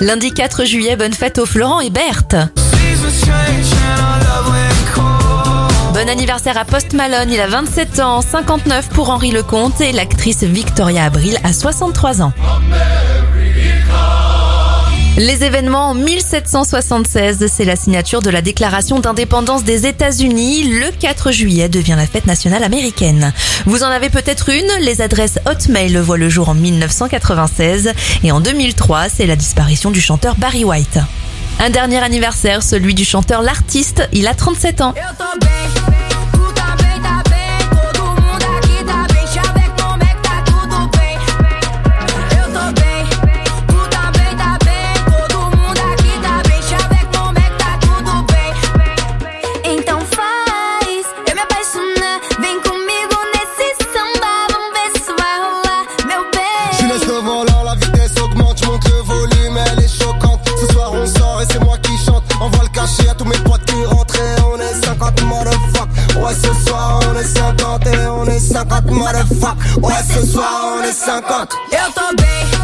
Lundi 4 juillet, bonne fête aux Florent et Berthe. Bon anniversaire à Post Malone, il a 27 ans, 59 pour Henri Lecomte et l'actrice Victoria Abril a 63 ans. Les événements en 1776, c'est la signature de la déclaration d'indépendance des États-Unis. Le 4 juillet devient la fête nationale américaine. Vous en avez peut-être une, les adresses Hotmail voient le jour en 1996 et en 2003, c'est la disparition du chanteur Barry White. Un dernier anniversaire, celui du chanteur L'Artiste, il a 37 ans. Mes potes qui rentraient. On est 50 motherfuck. Ouais, ce soir on est 50 et on est 50 motherfuck. Ouais, ce soir on est 50. Eu tô.